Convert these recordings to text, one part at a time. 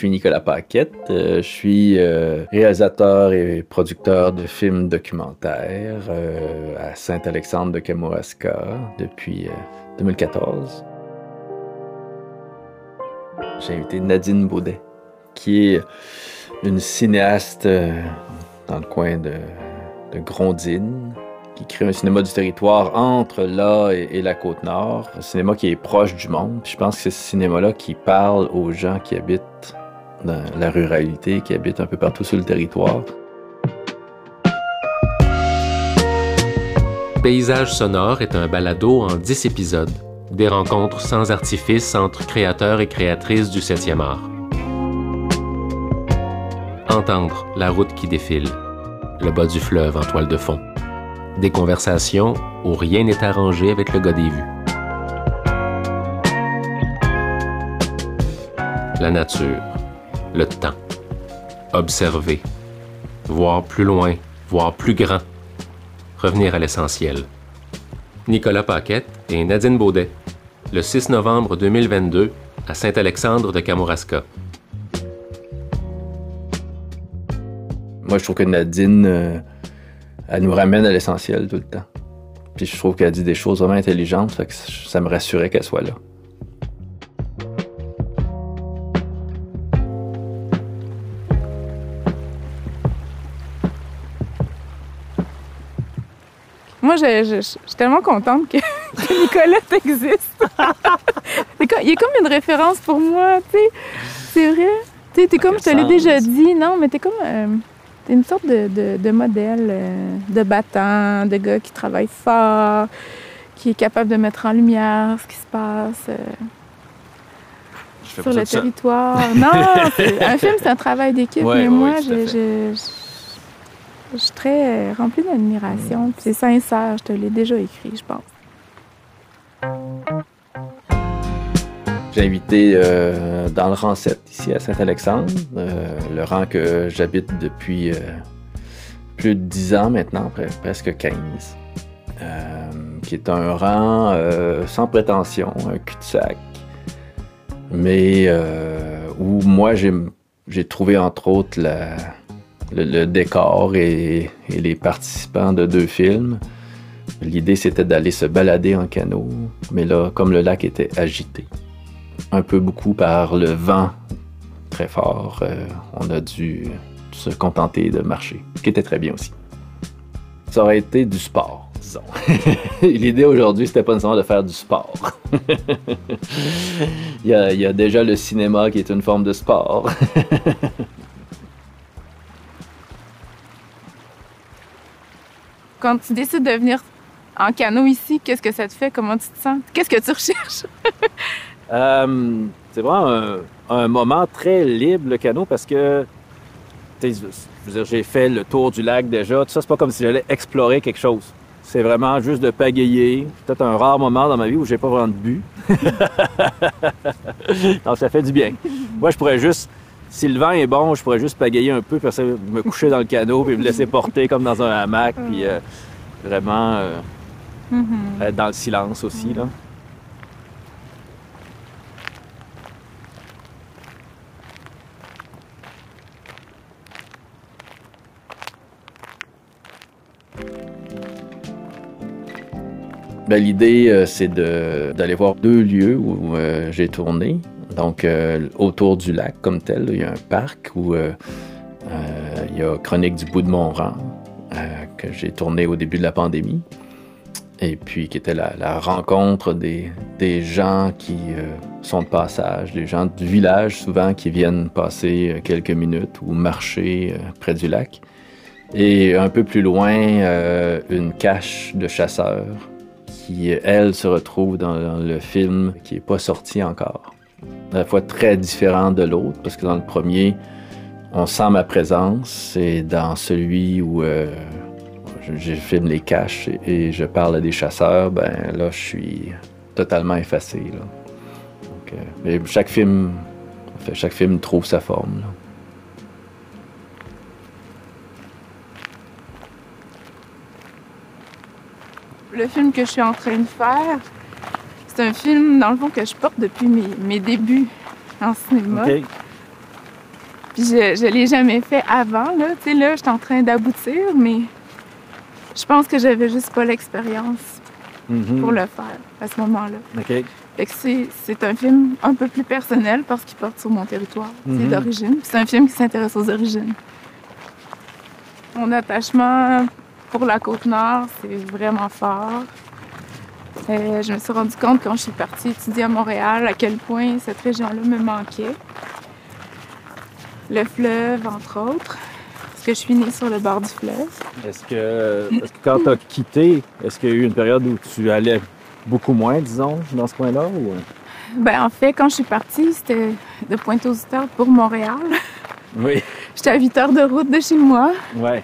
suis Nicolas Paquette. Euh, je suis euh, réalisateur et producteur de films documentaires euh, à Saint-Alexandre de Kamouraska depuis 2014. J'ai invité Nadine Baudet, qui est une cinéaste dans le coin de, de Grondine, qui crée un cinéma du territoire entre là et, la côte nord, un cinéma qui est proche du monde. je pense que c'est ce cinéma-là qui parle aux gens qui habitent dans la ruralité, qui habitent un peu partout sur le territoire. Paysage sonore est un balado en 10 épisodes. Des rencontres sans artifice entre créateurs et créatrices du 7e art. Entendre la route qui défile, le bas du fleuve en toile de fond. Des conversations où rien n'est arrangé avec le gars des vues. La nature, le temps, observer, voir plus loin, voir plus grand, revenir à l'essentiel. Nicolas Paquette et Nadine Baudet, le 6 novembre 2022 à Saint-Alexandre de Kamouraska. Moi, je trouve que Nadine, euh, elle nous ramène à l'essentiel tout le temps. Puis je trouve qu'elle dit des choses vraiment intelligentes, que ça me rassurait qu'elle soit là. Moi, je, suis tellement contente que, Nicolas existe. il est comme une référence pour moi, tu sais. C'est vrai. Tu es comme je te l'ai déjà dit, non, mais t'es comme. Euh, c'est une sorte de, modèle euh, de battant, de gars qui travaille fort, qui est capable de mettre en lumière ce qui se passe euh, sur le territoire. non, un film, c'est un travail d'équipe, mais moi, je, suis très euh, remplie d'admiration. C'est sincère, je te l'ai déjà écrit, je pense. J'ai invité euh, dans le rang 7, ici à Saint-Alexandre, euh, le rang que j'habite depuis euh, plus de 10 ans maintenant, presque 15, qui est un rang sans prétention, un cul-de-sac, mais où moi j'ai trouvé entre autres le, décor et, les participants de deux films. L'idée c'était d'aller se balader en canot, mais là, comme le lac était agité, un peu beaucoup par le vent très fort. Euh, on a dû se contenter de marcher, ce qui était très bien aussi. Ça aurait été du sport, disons. L'idée aujourd'hui, c'était pas nécessairement de faire du sport. il y a déjà le cinéma qui est une forme de sport. Quand tu décides de venir en canot ici, qu'est-ce que ça te fait? Comment tu te sens? Qu'est-ce que tu recherches? Euh, c'est vraiment un, moment très libre, le canot, parce que j'ai fait le tour du lac déjà. Tout ça, c'est pas comme si j'allais explorer quelque chose. C'est vraiment juste de pagayer. Peut-être un rare moment dans ma vie où j'ai pas vraiment de but. Donc, ça fait du bien. Moi, je pourrais juste, si le vent est bon, je pourrais juste pagayer un peu, puis me coucher dans le canot, puis me laisser porter comme dans un hamac, puis euh, vraiment euh, mm-hmm. être dans le silence aussi. Là. Ben, l'idée, euh, c'est d'aller voir deux lieux où euh, j'ai tourné. Donc, euh, autour du lac comme tel, il y a un parc où il y a Chronique du bout de Mont-Rang, que j'ai tourné au début de la pandémie. Et puis, qui était la, rencontre des, gens qui sont de passage, des gens du village souvent qui viennent passer quelques minutes ou marcher près du lac. Et un peu plus loin, une cache de chasseurs qui, elle, se retrouve dans, le film qui n'est pas sorti encore. À la fois très différent de l'autre, parce que dans le premier, on sent ma présence, et dans celui où euh, je, filme les caches et, je parle à des chasseurs, ben là, je suis totalement effacé. Euh, mais chaque film, chaque film trouve sa forme. Le film que je suis en train de faire, c'est un film, dans le fond, que je porte depuis mes, débuts en cinéma. Puis je, je l'ai jamais fait avant, là. Tu sais, là, je suis en train d'aboutir, mais je pense que j'avais juste pas l'expérience Mhm. pour le faire à ce moment-là. OK. Fait que c'est, un film un peu plus personnel parce qu'il porte sur mon territoire, Mhm. d'origine. C'est un film qui s'intéresse aux origines. Mon attachement pour la Côte-Nord, c'est vraiment fort. Euh, je me suis rendu compte quand je suis partie étudier à Montréal à quel point cette région-là me manquait. Le fleuve, entre autres, parce que je suis née sur le bord du fleuve. Est-ce que, quand tu as quitté, est-ce qu'il y a eu une période où tu allais beaucoup moins, disons, dans ce coin-là? Ou... Ben, en fait, quand je suis partie, c'était de Pointe-aux-Trembles pour Montréal. Oui. J'étais à 8 heures de route de chez moi. Ouais.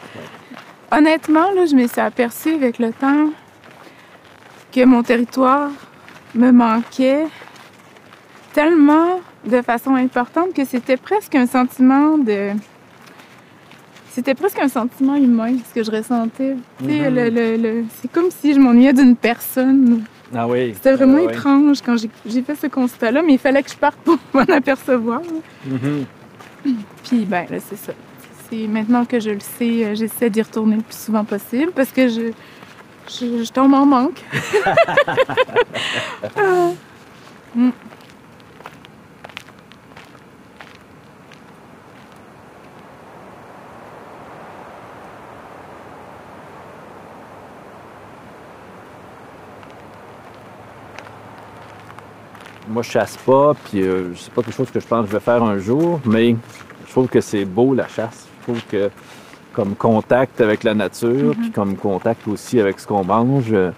Honnêtement, là, je me suis aperçue avec le temps que mon territoire me manquait tellement de façon importante que c'était presque un sentiment de... C'était presque un sentiment humain, ce que je ressentais. Mhm. le- le- le- C'est comme si je m'ennuyais d'une personne. Ah oui. C'était vraiment Ah étrange quand j'ai- fait ce constat-là, mais il fallait que je parte pour m'en apercevoir. Mhm. Puis ben là, c'est ça. C'est maintenant que je le sais, euh, j'essaie d'y retourner le plus souvent possible parce que je, je, je tombe en manque. Ah. Mm. Moi, je chasse pas, puis euh, c'est pas quelque chose que je pense que je vais faire un jour, mais je trouve que c'est beau la chasse. Je trouve que comme contact avec la nature, puis comme contact aussi avec ce qu'on mange, euh,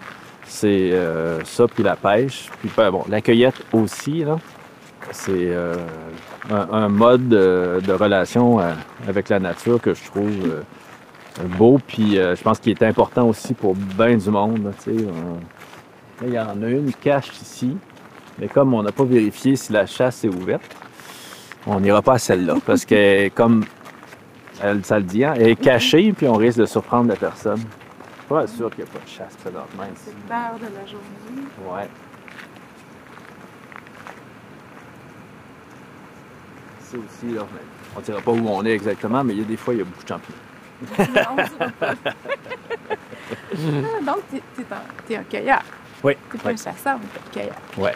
c'est euh, ça, puis la pêche. Puis ben, bon, la cueillette aussi, là. C'est euh, un, un mode de, de relation euh, avec la nature que je trouve euh, beau, puis euh, je pense qu'il est important aussi pour bien du monde. là, tu sais. Il y en a une cache ici. Mais comme on n'a pas vérifié si la chasse est ouverte, on n'ira pas à celle-là. Parce que comme ça le dit, hein, elle est cachée, puis on risque de surprendre la personne. Je suis pas sûr qu'il n'y a pas de chasse présentement ici. C'est l'heure de la journée. Ouais. C'est aussi, là, on ne dira pas où on est exactement, mais il y a des fois, il y a beaucoup de champignons. Non, pas. Ah, Donc, t'es, t'es un, cueilleur. Oui. T'es pas oui. un chasseur, mais t'es un cueilleur. Ouais.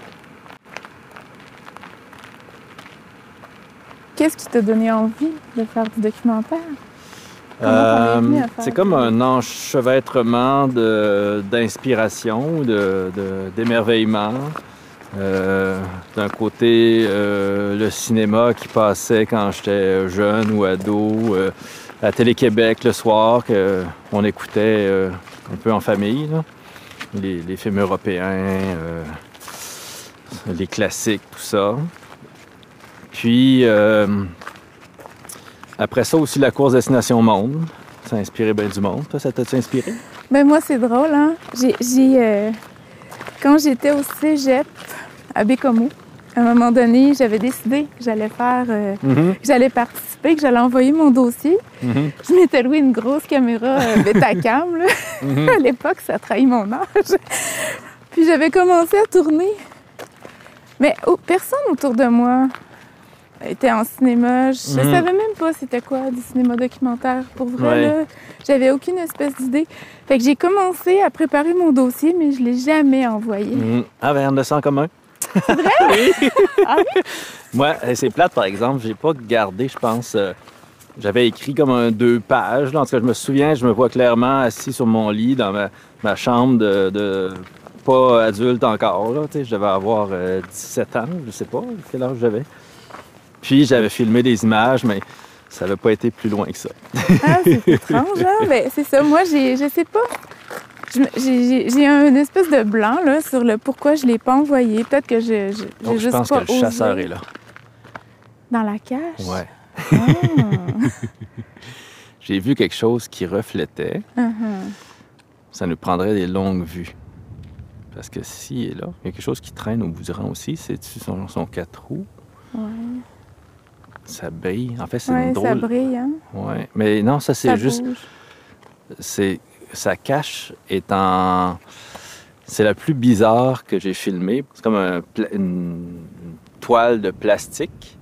Qu'est-ce qui t'a donné envie de faire du documentaire? Euh, c'est comme un enchevêtrement d'inspiration, d'émerveillement. Euh, d'un côté, euh, le cinéma qui passait quand j'étais jeune ou ado, à Télé-Québec le soir, qu'on écoutait un peu en famille. là. Les, les films européens, les classiques, tout ça. Puis, euh, après ça aussi, la course Destination Monde. Ça a inspiré bien du monde. Toi, ça t'a-tu inspiré? Ben moi, c'est drôle, hein? J'ai... euh, Quand j'étais au cégep à Bécomo, à un moment donné, j'avais décidé que j'allais faire... euh, Mhm, que j'allais participer, que j'allais envoyer mon dossier. mhm, Je m'étais loué une grosse caméra euh, Betacam, là. mhm. À l'époque, ça trahit mon âge. Puis j'avais commencé à tourner. Mais oh, personne autour de moi était en cinéma. Je Mhm. savais même pas c'était quoi du cinéma documentaire. Pour vrai, Ouais. là, j'avais aucune espèce d'idée. Fait que j'ai commencé à préparer mon dossier, mais je l'ai jamais envoyé. Mhm. Ah, ben, on ça en commun. C'est vrai? oui. Ah Moi, euh, c'est plate, par exemple. J'ai pas gardé, je pense. euh, J'avais écrit comme un deux pages. Là. En tout cas, je me souviens, je me vois clairement assis sur mon lit dans ma, ma chambre de, de pas adulte encore. Là, je devais avoir euh, 17 ans, je sais pas quel âge j'avais. Puis j'avais filmé des images, mais ça n'avait pas été plus loin que ça. Ah, c'est étrange, hein? Ben, c'est ça. Moi, j'ai, je sais pas. Je J'ai, j'ai- j'ai un une espèce de blanc là, sur le pourquoi je l'ai pas envoyé. Peut-être que je, je, j'ai Donc, je juste pense pas que le chasseur est là. Dans la cache? Ouais. Ah. J'ai vu quelque chose qui reflétait. Mhm. Ça nous prendrait des longues vues. Parce que s'il est là, il y a quelque chose qui traîne au bout du rang aussi. C'est-tu son, son quatre roues? Ouais, Ça brille. En fait, c'est ouais une ça drôle. brille, hein? Ouais. Mais non, ça, c'est Ça juste. C'est. Sa cache est en. C'est la plus bizarre que j'ai filmée. C'est comme un pla- une... une toile de plastique.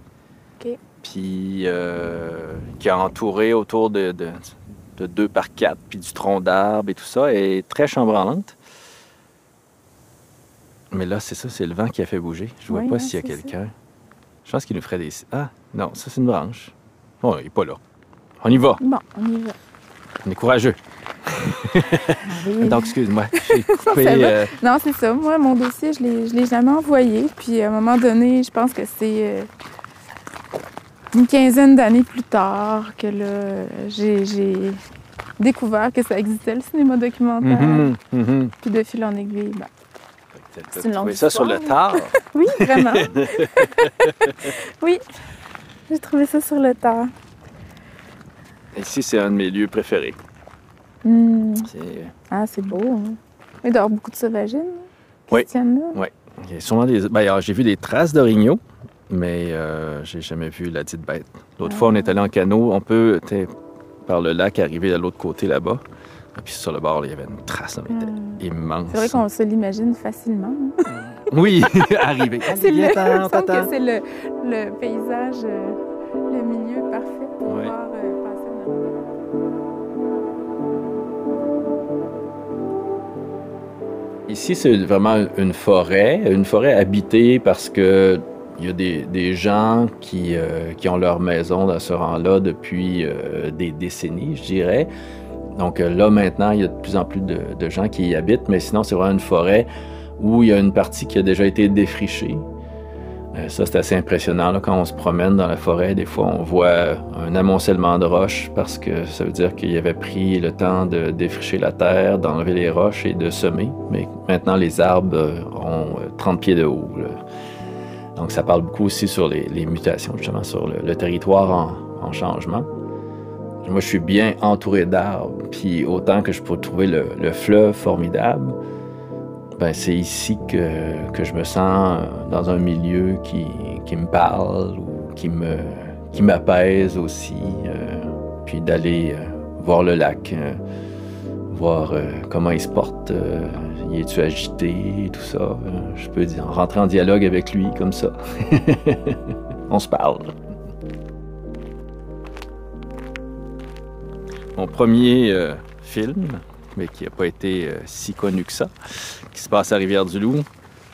OK. puis euh, qui est entourée autour de, de, de 2 par 4, puis du tronc d'arbre et tout ça, est très chambranlante. Mais là, c'est ça, c'est le vent qui a fait bouger. Je vois Oui, pas hein, s'il y a ça. quelqu'un. Je pense qu'il nous ferait des... Ah, non, ça, c'est une branche. Oh, il est pas là. On y va. Bon, on y va. On est courageux. Oui. Donc, excuse-moi, j'ai coupé... Euh, Non, c'est ça. Moi, mon dossier, je l'ai, je l'ai jamais envoyé. Puis à un moment donné, je pense que c'est euh, une quinzaine d'années plus tard que là, j'ai, découvert que ça existait, le cinéma documentaire. mhm, mhm. Puis de fil en aiguille, ben, C'est une longue ça sur le tard? oui, vraiment. oui, j'ai trouvé ça sur le tard. Ici, c'est un de mes lieux préférés? Hmm. C'est- Ah, c'est beau. Hein? Il doit y avoir beaucoup de sauvagines. Oui. qui se tiennent là. Il y a sûrement des... ben, j'ai vu des traces d'orignaux, mais euh, j'ai jamais vu la dite bête. L'autre fois, on est allé en canot. On peut, par le lac, arriver de l'autre côté là-bas. Et puis sur le bord, il y avait une trace. Hmm. immense. C'est vrai qu'on se l'imagine facilement. hein. Oui, arriver. C'est le, que c'est le, le paysage, euh, le milieu parfait pour Ouais. voir euh, passer une Ici, c'est vraiment une forêt, une forêt habitée parce que il y a des, des gens qui, euh, qui ont leur maison dans ce rang-là depuis euh, des décennies, je dirais. Donc là, maintenant, il y a de plus en plus de, de gens qui y habitent, mais sinon, c'est vraiment une forêt où il y a une partie qui a déjà été défrichée. Euh, ça, c'est assez impressionnant. Là, quand on se promène dans la forêt, des fois, on voit un amoncellement de roches parce que ça veut dire qu'il avait pris le temps de défricher la terre, d'enlever les roches et de semer. Mais maintenant, les arbres euh, ont euh, 30 pieds de haut. Donc, ça parle beaucoup aussi sur les, mutations, justement, sur le, territoire en, en changement. Moi, je suis bien entouré d'arbres, puis autant que je peux trouver le fleuve formidable, ben, c'est ici que, que je me sens euh, dans un milieu qui, qui me parle ou qui me qui m'apaise aussi. euh, puis d'aller euh, voir le lac, voir comment il se porte, y est-tu agité, tout ça. Je peux dire, rentrer en dialogue avec lui comme ça. On se parle. Mon premier film, mais qui n'a pas été euh, si connu que ça, qui se passe à Rivière-du-Loup.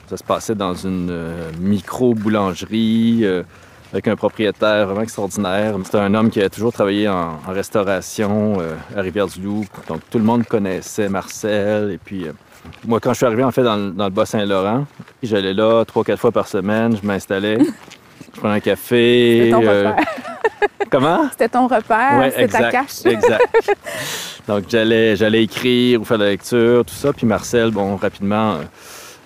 Ça se passait dans une euh, micro-boulangerie euh, avec un propriétaire vraiment extraordinaire. C'était un homme qui a toujours travaillé en, restauration à Rivière-du-Loup. Donc tout le monde connaissait Marcel. Et puis moi, quand je suis arrivé en fait dans, le- dans le Bas-Saint-Laurent, j'allais là trois, quatre fois par semaine. Je m'installais, je prenais un café. C'était ton euh, repère. Comment? C'était ton repère, Ouais, c'était ta cache. Exact. Donc, j'allais, j'allais écrire ou faire de la lecture, tout ça. Puis Marcel, bon, rapidement, euh,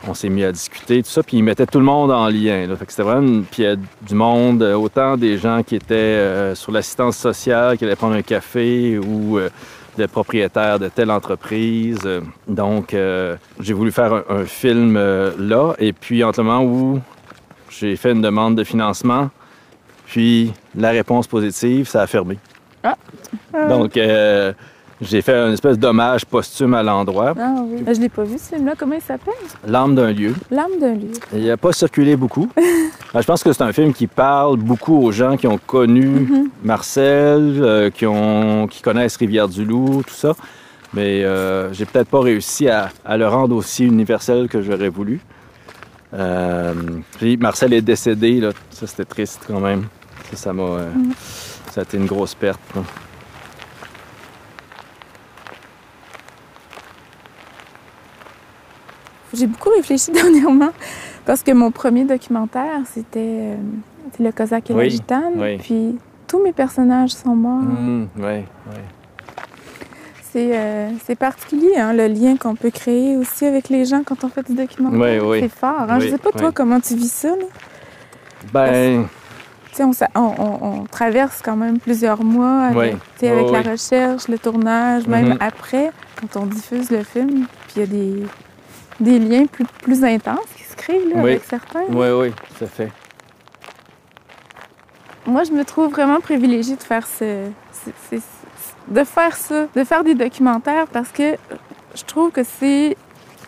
on s'est mis à discuter, tout ça. Puis il mettait tout le monde en lien. là. Fait que c'était vraiment une... Puis il y a du monde, euh, autant des gens qui étaient euh, sur l'assistance sociale, qui allaient prendre un café ou euh, des propriétaires de telle entreprise. Donc, euh, j'ai voulu faire un, un film euh, là. Et puis, entre le moment où j'ai fait une demande de financement, puis la réponse positive, ça a fermé. Ah. Donc, euh, j'ai fait une espèce d'hommage posthume à l'endroit. Ah oui. Je l'ai pas vu, ce film-là. Comment il s'appelle? L'âme d'un lieu. L'âme d'un lieu. Il n'a pas circulé beaucoup. Ben, je pense que c'est un film qui parle beaucoup aux gens qui ont connu Marcel, euh, qui, ont, qui connaissent Rivière-du-Loup, tout ça. Mais euh, j'ai peut-être pas réussi à, à le rendre aussi universel que j'aurais voulu. Euh, puis Marcel est décédé, là. ça c'était triste quand même. Ça, ça m'a. euh, Ça a été une grosse perte. là. J'ai beaucoup réfléchi dernièrement parce que mon premier documentaire, c'était euh, le Cosaque et la Oui, Gitane. oui. Puis tous mes personnages sont morts. Mm, ouais, ouais. C'est euh, c'est particulier, hein, le lien qu'on peut créer aussi avec les gens quand on fait du documentaire. Oui, oui. C'est fort. Hein? Je Oui, sais pas, toi, comment tu vis ça. Là? Ben, Tu sais, On, on, on- traverse quand même plusieurs mois avec, avec la recherche, le tournage, même Mhm. après, quand on diffuse le film. Puis il y a des, des liens plus, plus intenses qui se créent là, avec certains. oui, oui, à fait. Moi, je me trouve vraiment privilégiée de faire ce, ce- ce- ce- de faire ça, de faire des documentaires parce que je trouve que c'est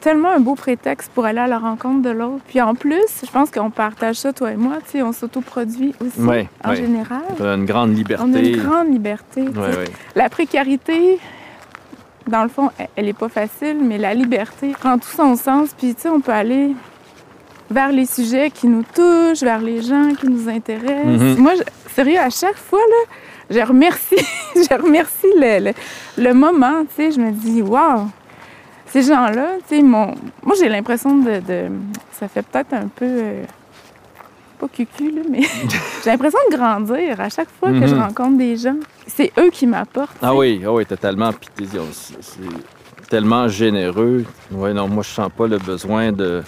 tellement un beau prétexte pour aller à la rencontre de l'autre. Puis en plus, je pense qu'on partage ça, toi et moi, tu sais, on s'autoproduit aussi, Ouais, en ouais. général. On a une grande liberté. On a une grande liberté. Ouais. La précarité, dans le fond, elle- elle est pas facile, mais la liberté prend tout son sens. Puis, tu sais, on peut aller vers les sujets qui nous touchent, vers les gens qui nous intéressent. Mhm. Moi, je- sérieux, à chaque fois, là, je remercie, je remercie le, le- le moment, tu sais. Je me dis, waouh, ces gens-là, tu sais, mon... moi, j'ai l'impression de, de- Ça fait peut-être un peu... euh, Pas cucu, là, mais j'ai l'impression de grandir à chaque fois que je Mhm. rencontre des gens. C'est eux qui m'apportent. Ah oui, ah oui, totalement. Puis c'est tellement généreux. Ouais, non, moi, je sens pas le besoin de,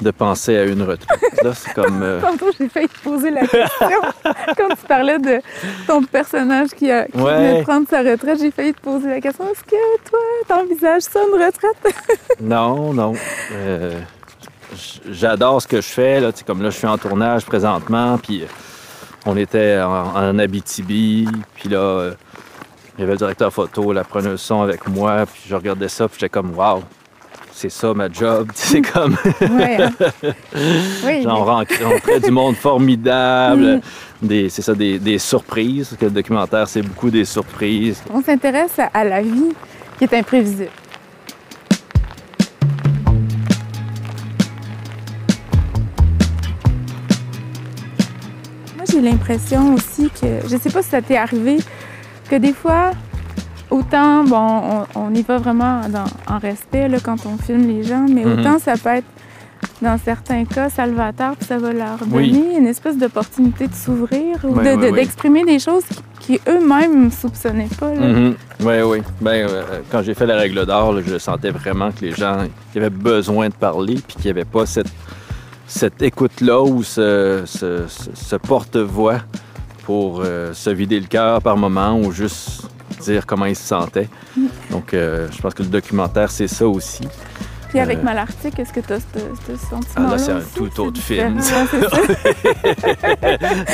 de penser à une retraite. Là, c'est comme. euh, j'ai failli te poser la question. Quand tu parlais de ton personnage qui, a, qui Ouais. venait de prendre sa retraite, j'ai failli te poser la question est-ce que toi, t'envisages ça, une retraite? Non, non. Euh, J'adore ce que je fais. Là. Comme là, je suis en tournage présentement, puis euh, on était en, en Abitibi, puis là, euh, il y avait le directeur photo, la preneuse son avec moi, puis je regardais ça, puis j'étais comme, waouh, c'est ça ma job. Tu sais, C'est comme, Ouais, hein. Oui. on rencontrait du monde formidable, des, c'est ça, des, des surprises, que le documentaire, c'est beaucoup des surprises. On s'intéresse à, à la vie qui est imprévisible. Moi, j'ai l'impression aussi que, je sais pas si ça t'est arrivé, que des fois, autant, bon, on, on y va vraiment dans- en respect là, quand on filme les gens, mais Mhm. autant ça peut être, dans certains cas, salvateur, puis ça va leur Oui. donner une espèce d'opportunité de s'ouvrir ou Oui, de- oui. d'exprimer des choses qui, qui eux-mêmes ne soupçonnaient pas. là. Oui, oui. Ben, euh, quand j'ai fait la règle d'or, je sentais vraiment que les gens qui avaient besoin de parler, puis qu'il n'y avait pas cette, cette écoute-là ou ce, ce- ce- ce porte-voix pour euh, se vider le cœur par moment ou juste dire comment ils se sentaient. Donc, euh, je pense que le documentaire, c'est ça aussi. Puis avec Euh, Malartic, est-ce que tu as ce, sentiment-là? Ah, là, c'est un tout autre film,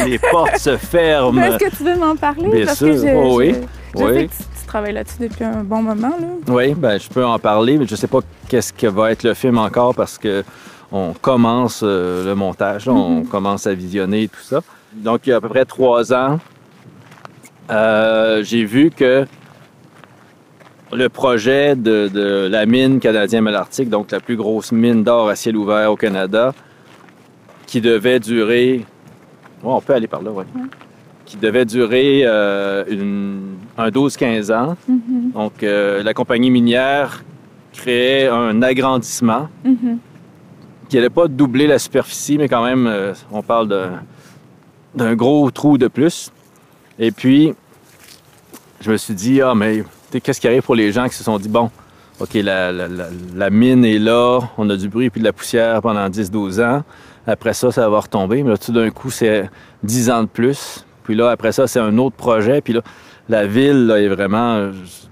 les portes se ferment. Est-ce que tu veux m'en parler? Bien Parce sûr, que oh oui, je, oui. sais que tu, tu travailles là-dessus depuis un bon moment. Là. Oui, ben, je peux en parler, mais je sais pas qu'est-ce que va être le film encore parce que on commence euh, le montage, là, on commence à visionner tout ça. Donc, il y a à peu près trois ans, euh, j'ai vu que le projet de, de la mine canadienne Malartic, donc la plus grosse mine d'or à ciel ouvert au Canada, qui devait durer... Ouais, on peut aller par là, oui. Qui devait durer euh, une- un 12-15 ans. Mhm, Donc, euh, la compagnie minière créait un agrandissement mhm. qui n'allait pas doubler la superficie, mais quand même, euh, on parle d'un gros trou de plus. Et puis, je me suis dit, ah, mais qu'est-ce qui arrive pour les gens qui se sont dit, bon, OK, la, la- la- la mine est là, on a du bruit puis de la poussière pendant 10-12 ans. Après ça, ça va retomber. Mais là, tout d'un coup, c'est 10 ans de plus. Puis là, après ça, c'est un autre projet. Puis là, la ville là, est vraiment,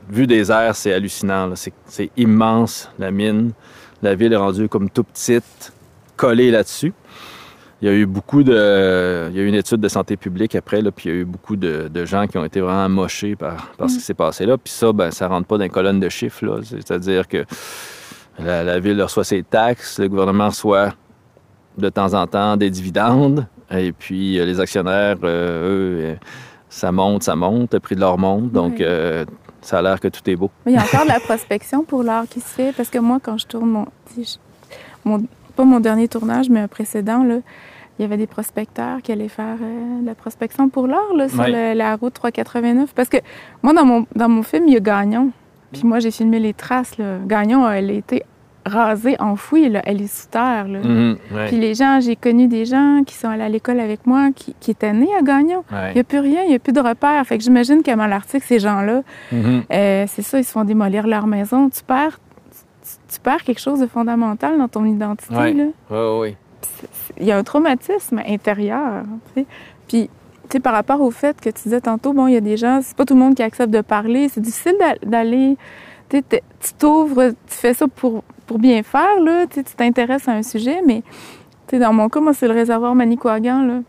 vu des airs, c'est hallucinant. c'est immense, la mine. La ville est rendue comme tout petite, collée là-dessus. Il y a eu beaucoup de. Il y a eu une étude de santé publique après, là, puis il y a eu beaucoup de, de gens qui ont été vraiment mochés par, par ce qui s'est passé là. Puis ça, ben, ça rentre pas dans les colonnes de chiffres. là. C'est-à-dire que la, la ville reçoit ses taxes, le gouvernement reçoit de temps en temps des dividendes, et puis euh, les actionnaires, euh, eux, euh, ça monte, ça monte, le prix de l'or monte, donc euh, ça a l'air que tout est beau. Mais il y a encore de la prospection pour l'art qui se fait. Parce que moi, quand je tourne mon- pas mon dernier tournage, mais un précédent, là, il y avait des prospecteurs qui allaient faire euh, de la prospection pour là, sur le- la route 389. Parce que moi, dans mon, dans mon film, il y a Gagnon. Puis moi, j'ai filmé les traces. Là. Gagnon, elle a été rasée, enfouie. Là. Elle est sous terre. Là. Mhm, ouais, Puis les gens, j'ai connu des gens qui sont allés à l'école avec moi, qui, qui étaient nés à Gagnon. ouais. Il n'y a plus rien, il n'y a plus de repères. Fait que j'imagine qu'à Malartic, ces gens-là, Mhm. euh, c'est ça, ils se font démolir leur maison. Tu perds, tu, tu perds quelque chose de fondamental dans ton identité. Ouais. là. Ouais, ouais. Il y a un traumatisme intérieur. Puis, tu sais, par rapport au fait que tu disais tantôt, bon, il y a des gens, c'est pas tout le monde qui accepte de parler. C'est difficile d'a- d'aller. Tu t'ouvres, tu fais ça pour, pour bien faire, là. Tu t'intéresses à un sujet, mais tu dans mon cas, moi, c'est le réservoir Manicouagan, là,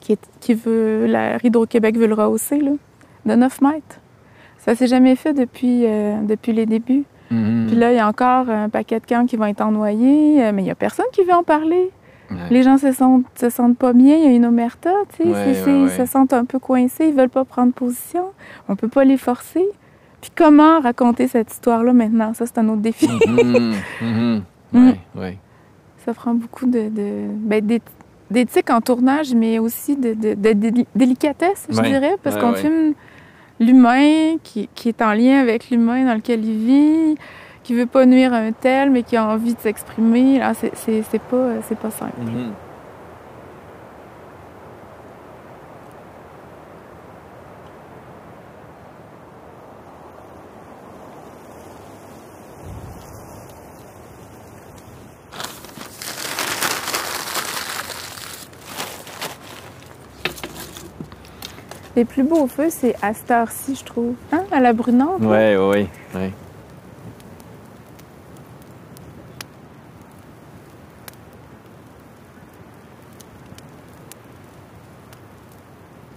qui, est, qui veut. La Hydro-Québec veut le rehausser, là, de 9 mètres. Ça s'est jamais fait depuis, euh, depuis les débuts. Mhm. Puis là, il y a encore un paquet de camps qui vont être ennoyés, euh, mais il n'y a personne qui veut en parler. Ouais. Les gens se sentent, se sentent pas bien, il y a une omerta, tu sais, Ouais, ouais, ils se sentent un peu coincés, ils veulent pas prendre position, on peut pas les forcer. Puis comment raconter cette histoire-là maintenant? Ça, c'est un autre défi. Mhm. Mhm. Mm. Ouais. Ça prend beaucoup de, de- ben, d'éth- d'éthique en tournage, mais aussi de, de- de- délicatesse, je dirais, parce qu'on filme l'humain qui, qui est en lien avec l'humain dans lequel il vit, qui veut pas nuire à un tel, mais qui a envie de s'exprimer. Là, c'est, pas, c'est pas simple. Mhm. Les plus beaux feux, c'est à cette heure-ci, je trouve. Hein? À la brunante. ouais, ouais, ouais.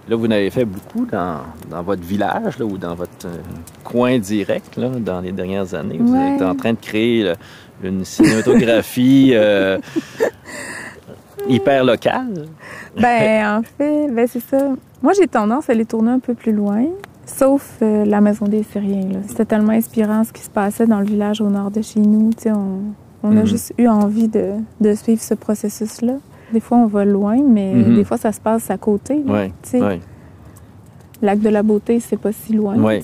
Là, vous en avez fait beaucoup dans, dans votre village là, ou dans votre euh, coin direct là, dans les dernières années. Vous Ouais. êtes en train de créer là, une cinématographie euh, hyper locale. Ben, en fait, ben, c'est ça. Moi, j'ai tendance à les tourner un peu plus loin, sauf euh, la Maison des Syriens. là. C'était tellement inspirant ce qui se passait dans le village au nord de chez nous. Tu sais, on, on a Mhm. juste eu envie de, de suivre ce processus-là. Des fois, on va loin, mais Mhm. des fois, ça se passe à côté. là. Oui, Tu sais, oui, Lac de la Beauté, c'est pas si loin. oui.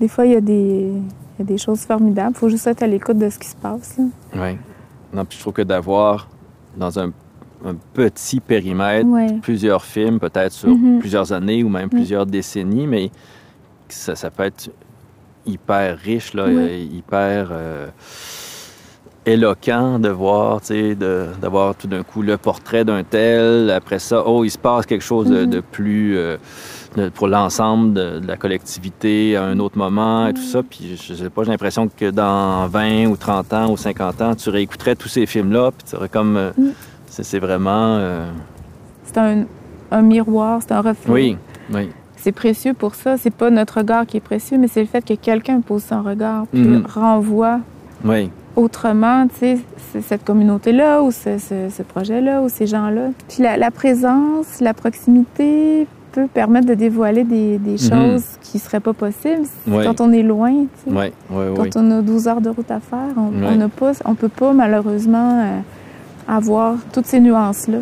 Des fois, il y, a des- il y a des choses formidables. Il faut juste être à l'écoute de ce qui se passe. Oui. Non, puis je trouve que d'avoir dans un, un petit périmètre Ouais. plusieurs films, peut-être sur Mhm. plusieurs années ou même plusieurs décennies, mais ça, ça peut être hyper riche, là, euh, hyper euh, éloquent de voir, tu sais, de- d'avoir tout d'un coup le portrait d'un tel. Après ça, oh, il se passe quelque chose de, Mhm. de plus euh, de- pour l'ensemble de, de la collectivité à un autre moment et tout ça. Puis je sais pas, j'ai l'impression que dans 20 ou 30 ans ou 50 ans, tu réécouterais tous ces films-là, puis tu aurais comme... euh, Mhm. C'est vraiment... euh, C'est un, un miroir, c'est un reflet. oui, oui. C'est précieux pour ça. C'est pas notre regard qui est précieux, mais c'est le fait que quelqu'un pose son regard puis Mhm. renvoie Oui, autrement, tu sais, cette communauté-là ou ce, ce- ce projet-là ou ces gens-là. Puis la, la présence, la proximité peut permettre de dévoiler des, des Mhm. choses qui seraient pas possibles quand on est loin, tu sais. oui, oui, Quand on a 12 heures de route à faire, on on peut pas malheureusement euh, avoir toutes ces nuances-là.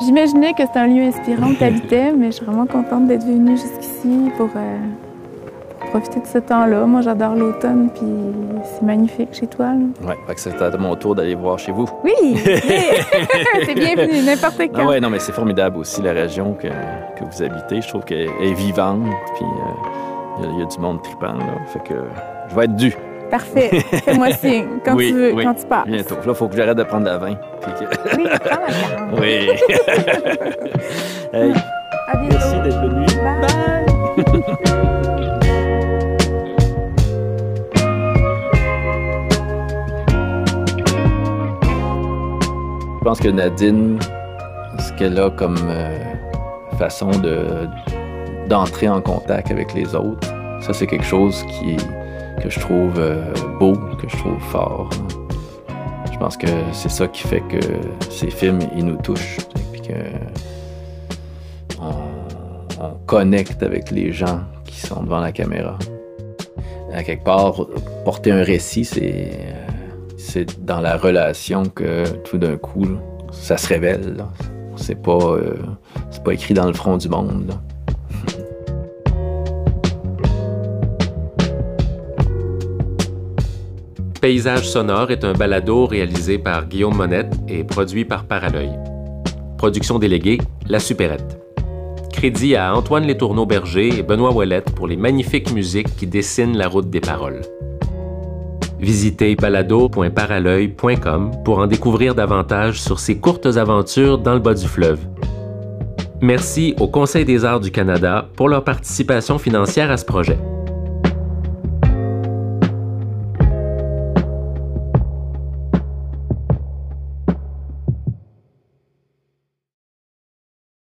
J'imaginais que c'était un lieu inspirant où tu habitais, mais je suis vraiment contente d'être venue jusqu'ici pour, euh, pour profiter de ce temps-là. Moi, j'adore l'automne, puis c'est magnifique chez toi. que c'est à mon tour d'aller voir chez vous. Oui! T'es bienvenue, n'importe quand. Ah ouais, non, mais c'est formidable aussi la région que, que vous habitez. Je trouve qu'elle est vivante, puis euh, il y a- il y, a du monde tripant, là. Fait que je vais être dû Parfait. Fais-moi signe quand Oui, tu veux, oui. quand tu pars. bientôt. Là, il faut que j'arrête de prendre la vin. que- Oui, prends la. Oui. hey, À bientôt. merci d'être venu. Bye. Je pense que Nadine, ce qu'elle a comme euh, façon de d'entrer en contact avec les autres, ça c'est quelque chose qui que je trouve euh, beau, que je trouve fort. Je pense que c'est ça qui fait que ces films ils nous touchent, puis que on, on connecte avec les gens qui sont devant la caméra. À quelque part, porter un récit, c'est euh, c'est dans la relation que tout d'un coup, ça se révèle. C'est pas, euh, c'est pas écrit dans le front du monde. Paysage sonore est un balado réalisé par Guillaume Monette et produit par Paralœil. Production déléguée, La Supérette. Crédit à Antoine Létourneau-Berger et Benoît Ouellette pour les magnifiques musiques qui dessinent la route des paroles. Visitez balado.paralœil.com pour en découvrir davantage sur ces courtes aventures dans le bas du fleuve. Merci au Conseil des arts du Canada pour leur participation financière à ce projet.